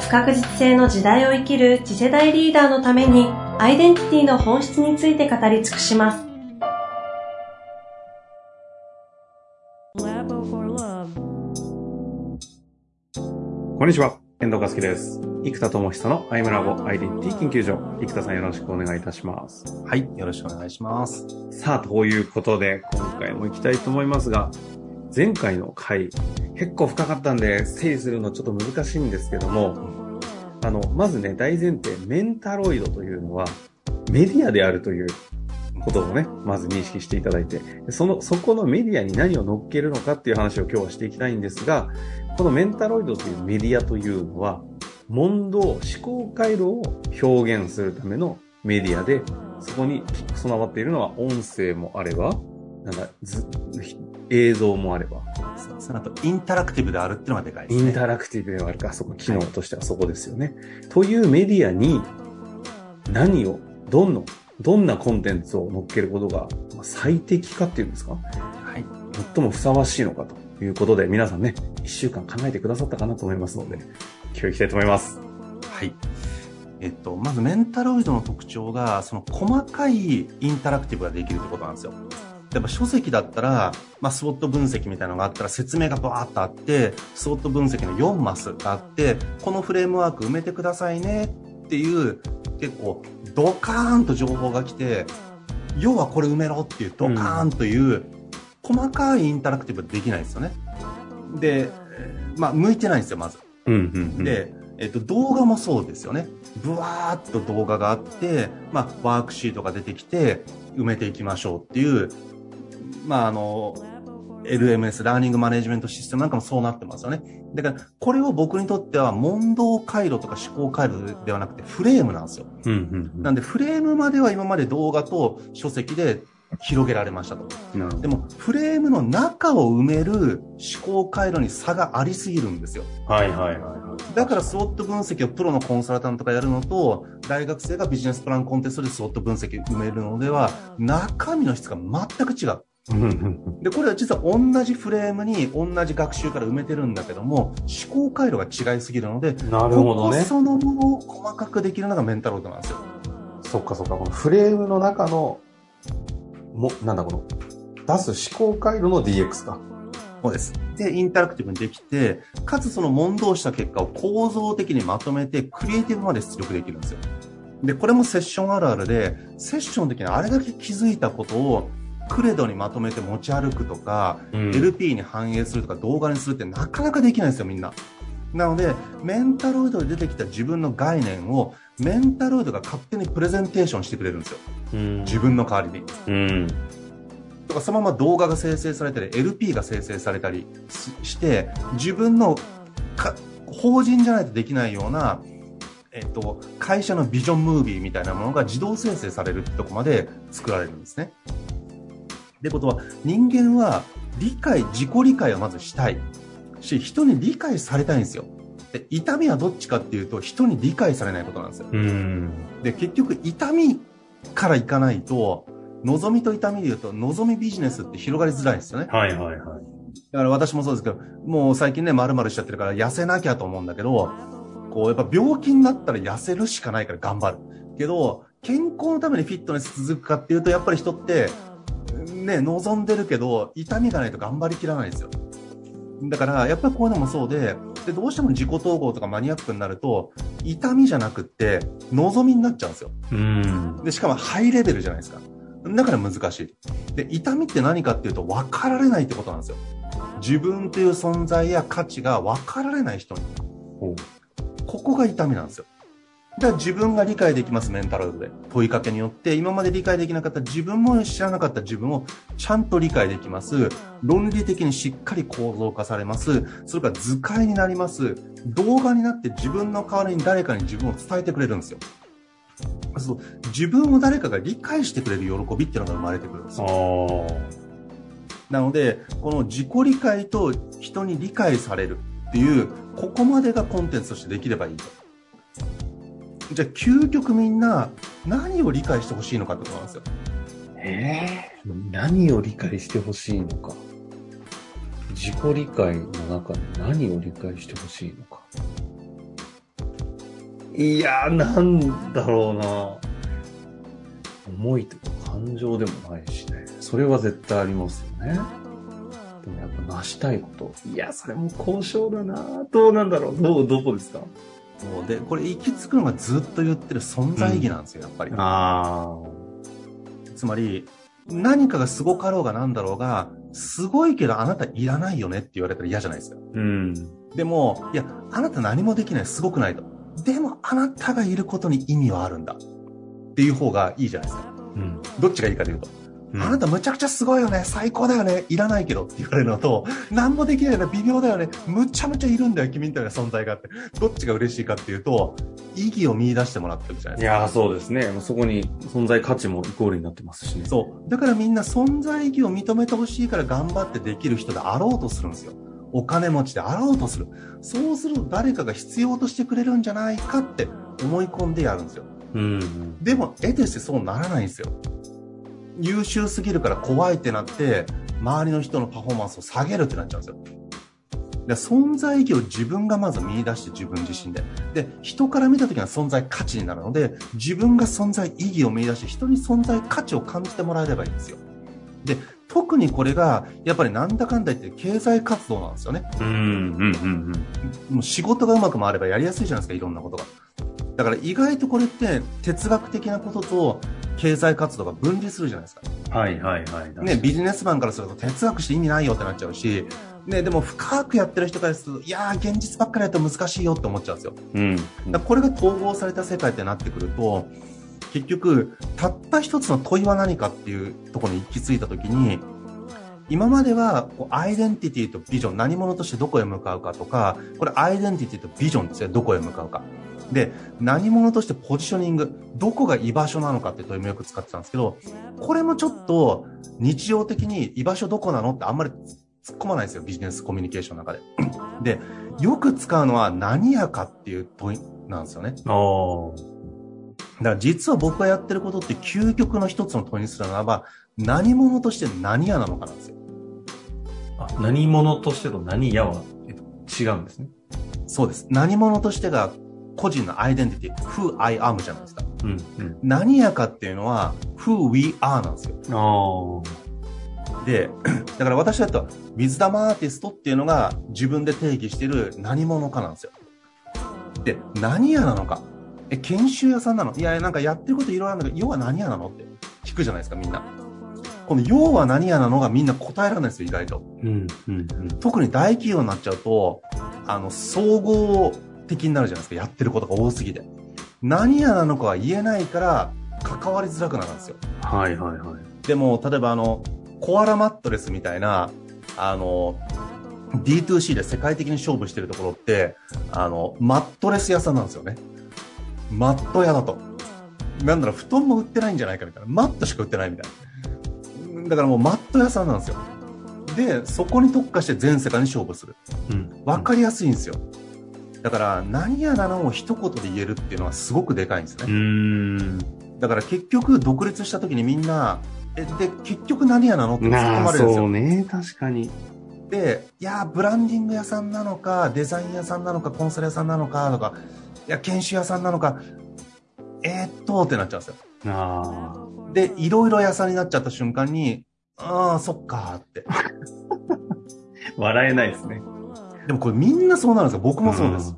不確実性の時代を生きる次世代リーダーのためにアイデンティティの本質について語り尽くします。こんにちは、遠藤和樹です。生田智久のアイムラボアイデンティティ研究所。生田さんよろしくお願いいたします。はい、よろしくお願いします。さあ、ということで、今回も行きたいと思いますが、前回の回、結構深かったんで、整理するのちょっと難しいんですけども、あの、まずね、大前提、メンタロイドというのは、メディアであるということをね、まず認識していただいて、その、そこのメディアに何を乗っけるのかっていう話を今日はしていきたいんですが、このメンタロイドというメディアというのは、問答、思考回路を表現するためのメディアで、そこに備わっているのは音声もあれば、なんか、映像もあれば。その後、インタラクティブであるっていうのがでかいですね。インタラクティブであるか、そこ、機能としてはそこですよね。はい、というメディアに、何を、どんな、どんなコンテンツを乗っけることが最適かっていうんですか？はい。最もふさわしいのかと。ということで、皆さんね、一週間考えてくださったかなと思いますので、今日行きたいと思います。はい。えっと、まずメンタロイドの特徴が、その細かいインタラクティブができるってことなんですよ。やっぱ書籍だったら、まあ、スウォット分析みたいなのがあったら説明がバーッとあって、スウォット分析の4マスがあって、このフレームワーク埋めてくださいねっていう、結構ドカーンと情報が来て、要はこれ埋めろっていうドカーンという、細かいインタラクティブできないですよね。で、まあ、向いてないんですよ、まず。うんうんうん、で、えっと、動画もそうですよね。ブワーっと動画があって、まあ、ワークシートが出てきて、埋めていきましょうっていう、まあ、あの、LMS、ラーニングマネジメントシステムなんかもそうなってますよね。だから、これを僕にとっては、問答回路とか思考回路ではなくて、フレームなんですよ。うんうんうん、なんで、フレームまでは今まで動画と書籍で広げられましたと。でも、フレームの中を埋める思考回路に差がありすぎるんですよ。はいはいはい。だから、スウォット分析をプロのコンサルタントがやるのと、大学生がビジネスプランコンテストでスウォット分析埋めるのでは、中身の質が全く違う。で、これは実は同じフレームに同じ学習から埋めてるんだけども、思考回路が違いすぎるので、なるほどね。そのものを細かくできるのがメンタロードなんですよ。そっかそっか。このフレームの中のも、なんだこの、出す思考回路の DX か。そうです。で、インタラクティブにできて、かつその問答した結果を構造的にまとめて、クリエイティブまで出力できるんですよ。で、これもセッションあるあるで、セッションの時にあれだけ気づいたことを、クレドにまとめて持ち歩くとか、うん、LP に反映するとか動画にするってなかなかできないんですよ、みんな。なので、メンタロイドで出てきた自分の概念を、メンタロイドが勝手にプレゼンテーションしてくれるんですよ。自分の代わりに。うんとかそのまま動画が生成されたり LP が生成されたりして自分の法人じゃないとできないような、えっと、会社のビジョンムービーみたいなものが自動生成されるってとこまで作られるんですね。ってことは人間は理解自己理解をまずしたいし人に理解されたいんですよ。で痛みはどっちかっていうと人に理解されないことなんですよ。で結局痛みからいかないと望みと痛みで言うと望みビジネスって広がりづらいんですよね。はいはいはい。だから私もそうですけど、もう最近ね、丸々しちゃってるから痩せなきゃと思うんだけど、こうやっぱ病気になったら痩せるしかないから頑張る。けど、健康のためにフィットネス続くかっていうと、やっぱり人って、ね、望んでるけど、痛みがないと頑張りきらないんですよ。だから、やっぱりこういうのもそうで、で、どうしても自己統合とかマニアックになると、痛みじゃなくって、望みになっちゃうんですよ。うん。で、しかもハイレベルじゃないですか。だから難しい。で、痛みって何かっていうと、分かられないってことなんですよ。自分という存在や価値が分かられない人に。ここが痛みなんですよ。だから自分が理解できます、メンタルで。問いかけによって、今まで理解できなかった自分も知らなかった自分をちゃんと理解できます。論理的にしっかり構造化されます。それから図解になります。動画になって自分の代わりに誰かに自分を伝えてくれるんですよ。そう自分を誰かが理解してくれる喜びっていうのが生まれてくるんですあよ。あ。なので、この自己理解と人に理解されるっていう、ここまでがコンテンツとしてできればいいと。じゃあ、究極みんな何を理解してほしいのかってことなんですよ。ええ何を理解してほしいのか。自己理解の中で何を理解してほしいのか。いやー、なんだろうな。思いとか感情でもないしね。それは絶対ありますよね。でもやっぱ成したいこと。いや、それも交渉だなどうなんだろうどう、どこですか？そうで、これ行き着くのがずっと言ってる存在意義なんですよ、やっぱり。あつまり、何かがすごかろうがなんだろうが、すごいけどあなたいらないよねって言われたら嫌じゃないですか。ー。うん。でも、いや、あなた何もできない、すごくないと。でも、あなたがいることに意味はあるんだ。っていう方がいいじゃないですか。うん。どっちがいいかというと。あなたむちゃくちゃすごいよね、最高だよね、いらないけどって言われるのと、何もできないよね、微妙だよね、むちゃむちゃいるんだよ、君みたいな存在があって。どっちが嬉しいかっていうと、意義を見出してもらってるじゃないですか。いやー、そうですね。そこに存在価値もイコールになってますしね。そう。だからみんな存在意義を認めてほしいから頑張ってできる人であろうとするんですよ。お金持ちであろうとする。そうすると誰かが必要としてくれるんじゃないかって思い込んでやるんですよ。うん。ででも、得てしてそうならないんですよ。優秀すぎるから怖いってなって、周りの人のパフォーマンスを下げるってなっちゃうんですよ。で存在意義を自分がまず見出して自分自身で。で、人から見た時には存在価値になるので、自分が存在意義を見出して人に存在価値を感じてもらえればいいんですよ。で、特にこれが、やっぱりなんだかんだ言って経済活動なんですよね。うん、うん、うん、もう仕事がうまく回ればやりやすいじゃないですか、いろんなことが。だから意外とこれって哲学的なことと経済活動が分離するじゃないですか。うん。はい、はい、はい。ね、ビジネスマンからすると哲学して意味ないよってなっちゃうし、ね、でも深くやってる人からすると、いやー、現実ばっかりやると難しいよって思っちゃうんですよ。うん。だこれが統合された世界ってなってくると、結局、たった一つの問いは何かっていうところに行き着いたときに、今まではこうアイデンティティとビジョン、何者としてどこへ向かうかとか、これアイデンティティとビジョンですよ、どこへ向かうか。で、何者としてポジショニング、どこが居場所なのかって問いもよく使ってたんですけど、これもちょっと日常的に居場所どこなのってあんまり突っ込まないですよ、ビジネスコミュニケーションの中で。で、よく使うのは何やかっていう問いなんですよね。ああ。だから実は僕がやってることって究極の一つの問いにするならば、何者として何やなのかなんですよ。あ、何者としてと何やは、えっと、違うんですね。そうです。何者としてが個人のアイデンティティ、who I am じゃないですか。うん、うん。何やかっていうのは who we are なんですよ。あで、だから私だと、ウィズダムアーティストっていうのが自分で定義している何者かなんですよ。で、何やなのか。え、研修屋さんなの？いやなんかやってることいろいろあるんだけど、要は何やなのって聞くじゃないですか、みんな。この要は何やなのがみんな答えられないんですよ、意外と。あ。うん、うん、うん。特に大企業になっちゃうと、あの、総合的になるじゃないですか、やってることが多すぎて。何やなのかは言えないから、関わりづらくなるんですよ。はい、はい、はい。でも、例えばあの、コアラマットレスみたいな、あの、D2C で世界的に勝負してるところって、あの、マットレス屋さんなんですよね。マット屋だと。なんだろう、布団も売ってないんじゃないかみたいな。マットしか売ってないみたいな。だからもうマット屋さんなんですよ。で、そこに特化して全世界に勝負する。うん。わかりやすいんですよ。だから、何やなのを一言で言えるっていうのはすごくでかいんですうね。だから結局独立した時にみんな、え、で、結局何やなのって突っ込まれるんですよそう。ね。確かに。で、いや、ブランディング屋さんなのか、デザイン屋さんなのか、コンサル屋さんなのか、とか、いや、研修屋さんなのか、えーっと、ってなっちゃうんですよ。あで、いろいろ屋さんになっちゃった瞬間に、ああ、そっかーって。あ。笑えないですね。でもこれみんなそうなるんですよ。僕もそうです。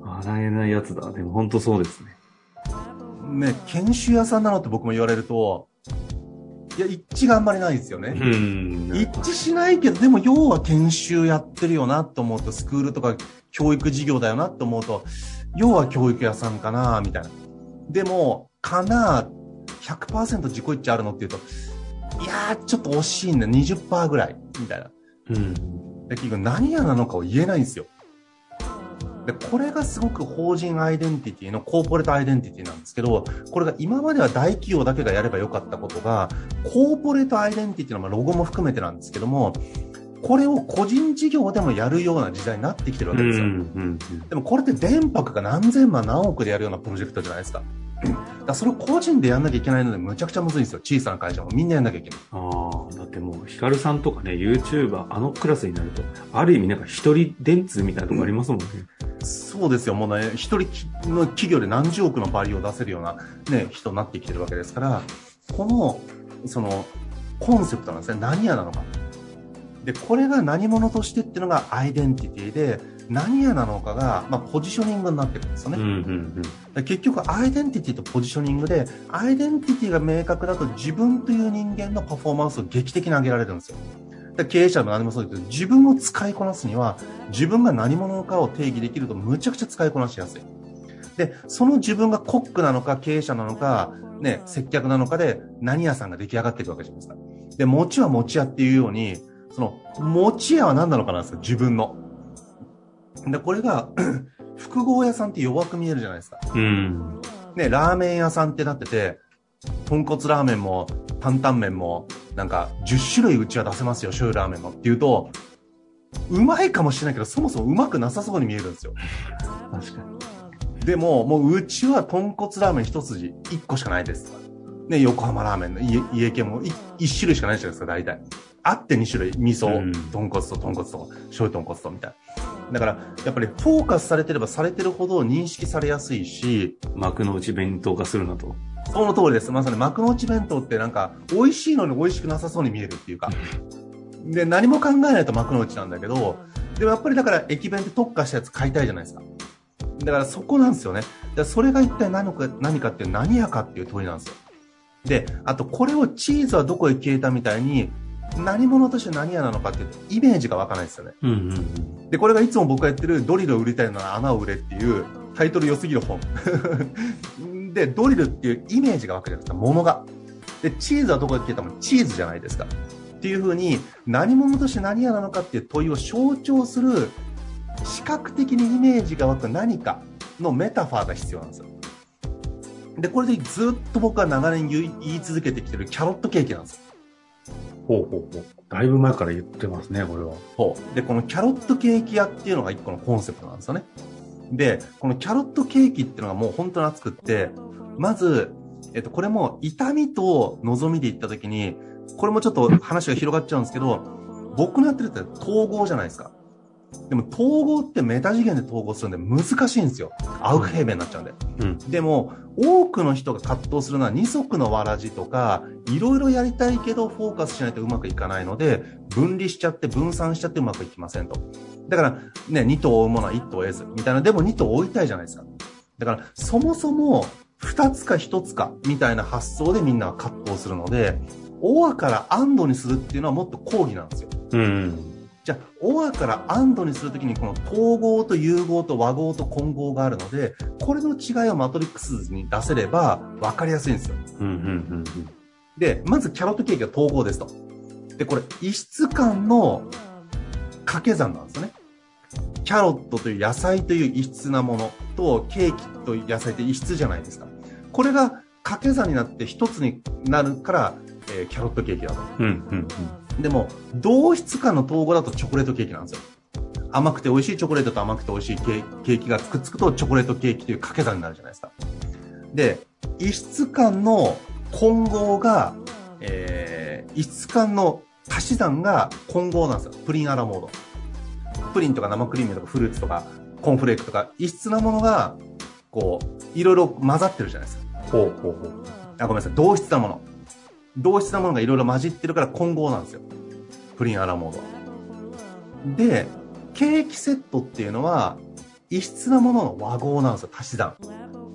うん。笑えないやつだ。でも本当そうですね。ね、研修屋さんなのって僕も言われると、いや、一致があんまりないですよね。ん一致しないけど、でも要は研修やってるよなと思うと、スクールとか教育事業だよなと思うと、要は教育屋さんかなみたいな。でも、かな100%自己一致あるのって言うと、いやー、ちょっと惜しいんだ。20%ぐらい。みたいな。うん。で結局何屋なのかを言えないんですよ。で、これがすごく法人アイデンティティのコーポレートアイデンティティなんですけど、これが今までは大企業だけがやればよかったことが、コーポレートアイデンティティのまあロゴも含めてなんですけども、これを個人事業でもやるような時代になってきてるわうん。けですよ。うん。でもこれって電博が何千万何億でやるようなプロジェクトじゃないですか。だそれを個人でやんなきゃいけないのでむちゃくちゃむずいんですよ。小さな会社もみんなやんなきゃいけない。ああ、だってもう、ヒカルさんとかね、YouTuber、あのクラスになると、ある意味なんか一人電通みたいなとこありますもんね。そうですよ。もうね、一人の企業で何十億のバリューを出せるようなね、人になってきてるわけですから、この、その、コンセプトなんですね。何屋なのか。で、これが何者としてっていうのがアイデンティティで、何屋なのかが、まあ、ポジショニングになってるんですよね。うん、うん、で結局、アイデンティティとポジショニングで、アイデンティティが明確だと自分という人間のパフォーマンスを劇的に上げられるんですよ。で経営者も何もそうですけど、自分を使いこなすには、自分が何者かを定義できるとむちゃくちゃ使いこなしやすい。で、その自分がコックなのか経営者なのか、ね、接客なのかで何屋さんが出来上がっていくわけじゃないですか。で、餅は餅屋っていうように、その、餅屋は何なのかなんですよ、自分の。で、これが、複合屋さんって弱く見えるじゃないですか。うん。うん。ね、ラーメン屋さんってなってて、豚骨ラーメンも、担々麺も、なんか、10種類うちは出せますよ、醤油ラーメンもっていうと、うまいかもしれないけど、そもそもうまくなさそうに見えるんですよ。確かに。でも、もううちは豚骨ラーメン一筋、1個しかないです。ね、横浜ラーメンの家家系も 1, 種類しかないじゃないですか、大体。あって2種類。味噌、うん豚骨と豚骨と、醤油豚骨とみたいな。だから、やっぱりフォーカスされてればされてるほど認識されやすいし、幕の内弁当化するなと。その通りです。まさに幕の内弁当ってなんか、美味しいのに美味しくなさそうに見えるっていうか。で、何も考えないと幕の内なんだけど、でもやっぱりだから駅弁って特化したやつ買いたいじゃないですか。だからそこなんですよね。だからそれが一体何か何かっていう何やかっていう問いなんですよ。で、あとこれをチーズはどこへ消えたみたいに、何者として何屋なのかっていうとイメージが湧かないですよね。うん、うん、で、これがいつも僕がやってるドリルを売りたいなら穴を売れっていうタイトル良すぎる本。で、ドリルっていうイメージが湧くじゃないですか、ものが。で、チーズはどこで消えたもチーズじゃないですか。っていうふうに、何者として何屋なのかっていう問いを象徴する、視覚的にイメージが湧く何かのメタファーが必要なんですよ。で、これでずっと僕は長年言い言い続けてきてるキャロットケーキなんですよ。ほうほうほう。だいぶ前から言ってますね、これは。そう。で、このキャロットケーキ屋っていうのが一個のコンセプトなんですよね。で、このキャロットケーキっていうのがもう本当に熱くって、まず、えっと、これも痛みと望みで言った時に、これもちょっと話が広がっちゃうんですけど、僕のやってるって統合じゃないですか。でも統合ってメタ次元で統合するんで難しいんですよ。アウフヘーベンになっちゃうんで。うん。でも、多くの人が葛藤するのは二足のわらじとか、いろいろやりたいけどフォーカスしないとうまくいかないので、分離しちゃって分散しちゃってうまくいきませんと。だから、ね、二頭を追うものは一頭を得ず、みたいな、でも二頭を追いたいじゃないですか。だから、そもそも、二つか一つか、みたいな発想でみんなは葛藤するので、オアからアンドにするっていうのはもっと講義なんですよ。うん。じゃあ、オアからアンドにするときに、この統合と融合と和合と混合があるので、これの違いをマトリックスに出せれば分かりやすいんですよ。うん、うん、うん。で、まずキャロットケーキは統合ですと。で、これ、異質感の掛け算なんですよね。キャロットという野菜という異質なものと、ケーキと野菜って異質じゃないですか。これが掛け算になって一つになるから、えーキャロットケーキだと。うん、うん、でも、同質感の統合だとチョコレートケーキなんですよ。甘くて美味しいチョコレートと甘くて美味しいケーキがくっつくとチョコレートケーキという掛け算になるじゃないですか。で、異質感の混合が、えー、異質感の足し算が混合なんですよ。プリンアラモード。プリンとか生クリームとかフルーツとかコーンフレークとか異質なものが、こう、いろいろ混ざってるじゃないですか。ほうほうほう。あ、ごめんなさい。同質なもの。同質なものがいろいろ混じってるから混合なんですよ。プリンアラモードは。で、ケーキセットっていうのは、異質なものの和合なんですよ。足し算。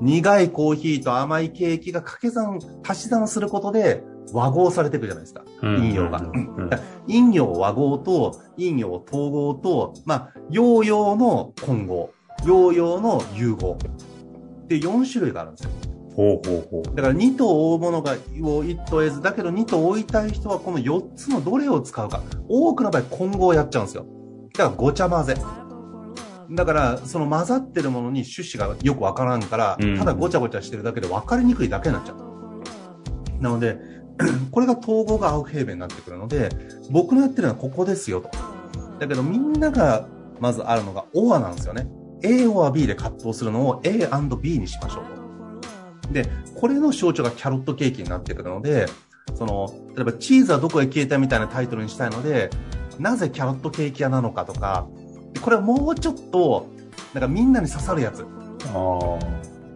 苦いコーヒーと甘いケーキが掛け算、足し算することで和合されていくじゃないですか。陰陽が。うん陰陽和合と陰陽統合と、まあ、陽陽の混合。ヨーヨーの融合。で、4種類があるんですよ。ほうほうほう。だから2頭追うものが、を1頭得ず、だけど2頭追いたい人はこの4つのどれを使うか。多くの場合混合やっちゃうんですよ。だからごちゃ混ぜ。だから、その混ざってるものに種子がよくわからんから、うんただごちゃごちゃしてるだけで分かりにくいだけになっちゃう。なので、これが統合が合う平面になってくるので、僕のやってるのはここですよと。だけどみんながまずあるのが OR なんですよね。A or B で葛藤するのを A&B にしましょうと。で、これの象徴がキャロットケーキになってくるので、その、例えばチーズはどこへ消えたみたいなタイトルにしたいので、なぜキャロットケーキ屋なのかとか、でこれはもうちょっと、なんかみんなに刺さるやつあ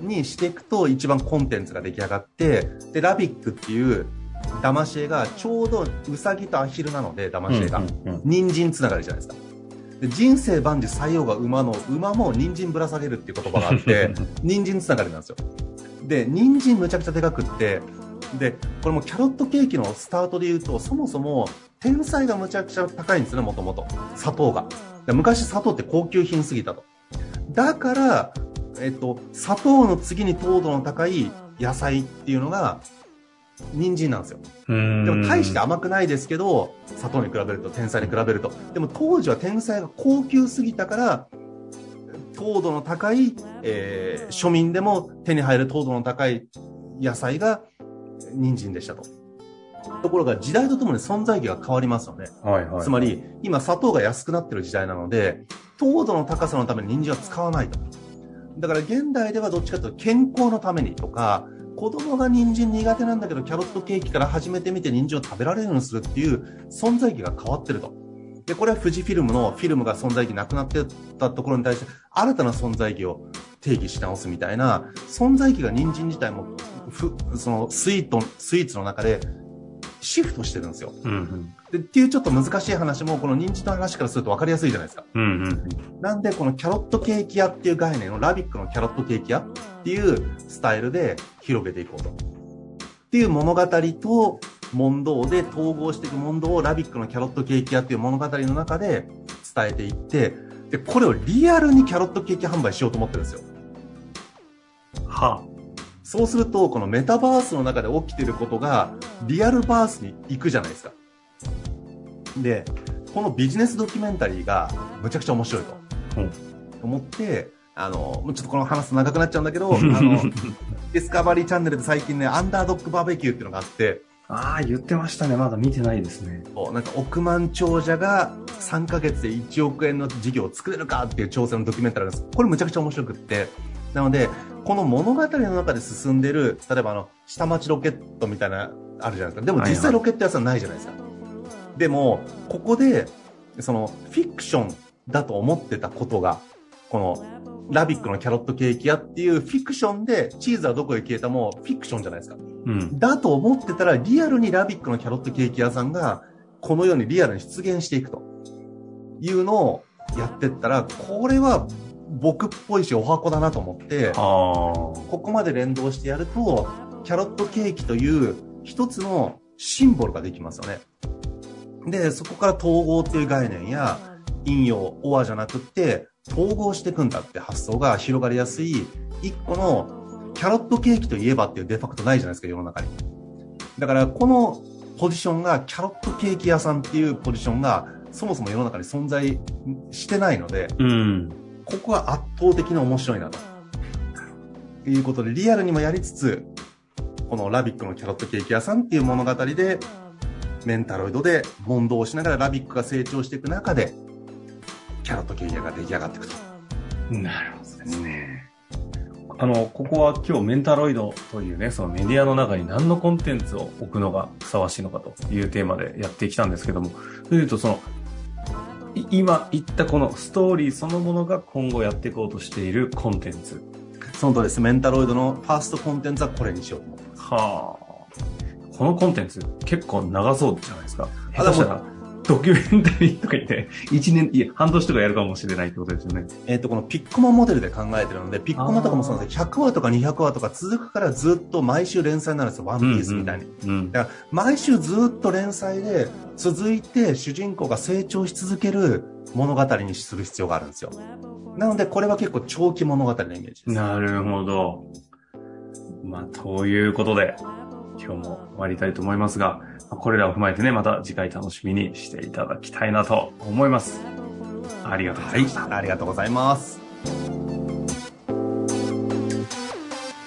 にしていくと一番コンテンツが出来上がって、で、ラビックっていう騙し絵がちょうどウサギとアヒルなので、あ。騙し絵が。人参つながりじゃないですか。で人生万事採用が馬の、馬も人参ぶら下げるっていう言葉があって、人参つながりなんですよ。で、人参むちゃくちゃでかくって、で、これもキャロットケーキのスタートで言うと、そもそも、天才がむちゃくちゃ高いんですね、もともと。砂糖が。で昔砂糖って高級品すぎたと。だから、えっと、砂糖の次に糖度の高い野菜っていうのが、人参なんですよ。うんでも大して甘くないですけど、砂糖に比べると、天才に比べると。でも当時は天才が高級すぎたから、糖度の高い、えー庶民でも手に入る糖度の高い野菜が人参でしたと。ところが時代とともに存在意義が変わりますよね。はいはい。つまり、今砂糖が安くなってる時代なので、糖度の高さのために人参は使わないと。だから現代ではどっちかというと健康のためにとか、子供が人参苦手なんだけどキャロットケーキから始めてみて人参を食べられるようにするっていう存在意義が変わってると。で、これは富士フィルムのフィルムが存在意義なくなってたところに対して新たな存在意義を定義し直すみたいな、存在意義が人参自体もふ、そのスイート、スイーツの中でシフトしてるんですよ。うんうん。でっていうちょっと難しい話も、この人参の話からすると分かりやすいじゃないですか。うんうん。なんで、このキャロットケーキ屋っていう概念をラビックのキャロットケーキ屋っていうスタイルで広げていこうと。っていう物語と問答で統合していく問答をラビックのキャロットケーキ屋っていう物語の中で伝えていって、で、これをリアルにキャロットケーキ販売しようと思ってるんですよ。はそうすると、このメタバースの中で起きてることが、リアルバースに行くじゃないですか。で、このビジネスドキュメンタリーがむちゃくちゃ面白いと。うん思って、あの、もうちょっとこの話すと長くなっちゃうんだけど、あの、ディスカバリーチャンネルで最近ね、アンダードッグバーベキューっていうのがあって、ああ、言ってましたね。まだ見てないですね。なんか億万長者が3ヶ月で1億円の事業を作れるかっていう挑戦のドキュメンタリーです。これむちゃくちゃ面白くって。なので、この物語の中で進んでる、例えばあの、下町ロケットみたいな、あるじゃないですか。でも実際ロケット屋さんないじゃないですか。でも、ここで、その、フィクションだと思ってたことが、この、ラビックのキャロットケーキ屋っていうフィクションで、チーズはどこへ消えたもフィクションじゃないですか。うん。だと思ってたら、リアルにラビックのキャロットケーキ屋さんが、このようにリアルに出現していくというのをやってったら、これは僕っぽいし、お箱だなと思って。ここまで連動してやると、キャロットケーキという一つのシンボルができますよね。で、そこから統合っていう概念や、引用、オアじゃなくって、統合していくんだって発想が広がりやすい、一個の、キャロットケーキといえばっていうデファクトないじゃないですか、世の中に。だから、このポジションが、キャロットケーキ屋さんっていうポジションが、そもそも世の中に存在してないので、うん。ここが圧倒的に面白いなと。いうことで、リアルにもやりつつ、このラビックのキャロットケーキ屋さんっていう物語で、メンタロイドで問答をしながらラビックが成長していく中で、キャロットケーキ屋が出来上がっていくと。なるほどですね。あの、ここは今日メンタロイドというね、そのメディアの中に何のコンテンツを置くのがふさわしいのかというテーマでやってきたんですけども、というとその、い今言ったこのストーリーそのものが今後やっていこうとしているコンテンツ。その通りです。メンタロイドのファーストコンテンツはこれにしようと思ってます。はあ。このコンテンツ結構長そうじゃないですか。あ下手したらドキュメンタリーとか言って、1年、いや、半年とかやるかもしれないってことですよね。えっ、と、このピッコマモデルで考えてるので、ピッコマとかもそうなんですけど、100話とか200話とか続くからずっと毎週連載になるんですよ。ワンピースみたいに。うん。だから毎週ずっと連載で続いて主人公が成長し続ける物語にする必要があるんですよ。なので、これは結構長期物語のイメージです。なるほど。まあ、ということで、今日も終わりたいと思いますが、これらを踏まえてね、また次回楽しみにしていただきたいなと思います。ありがとうございました。はい、ありがとうございます。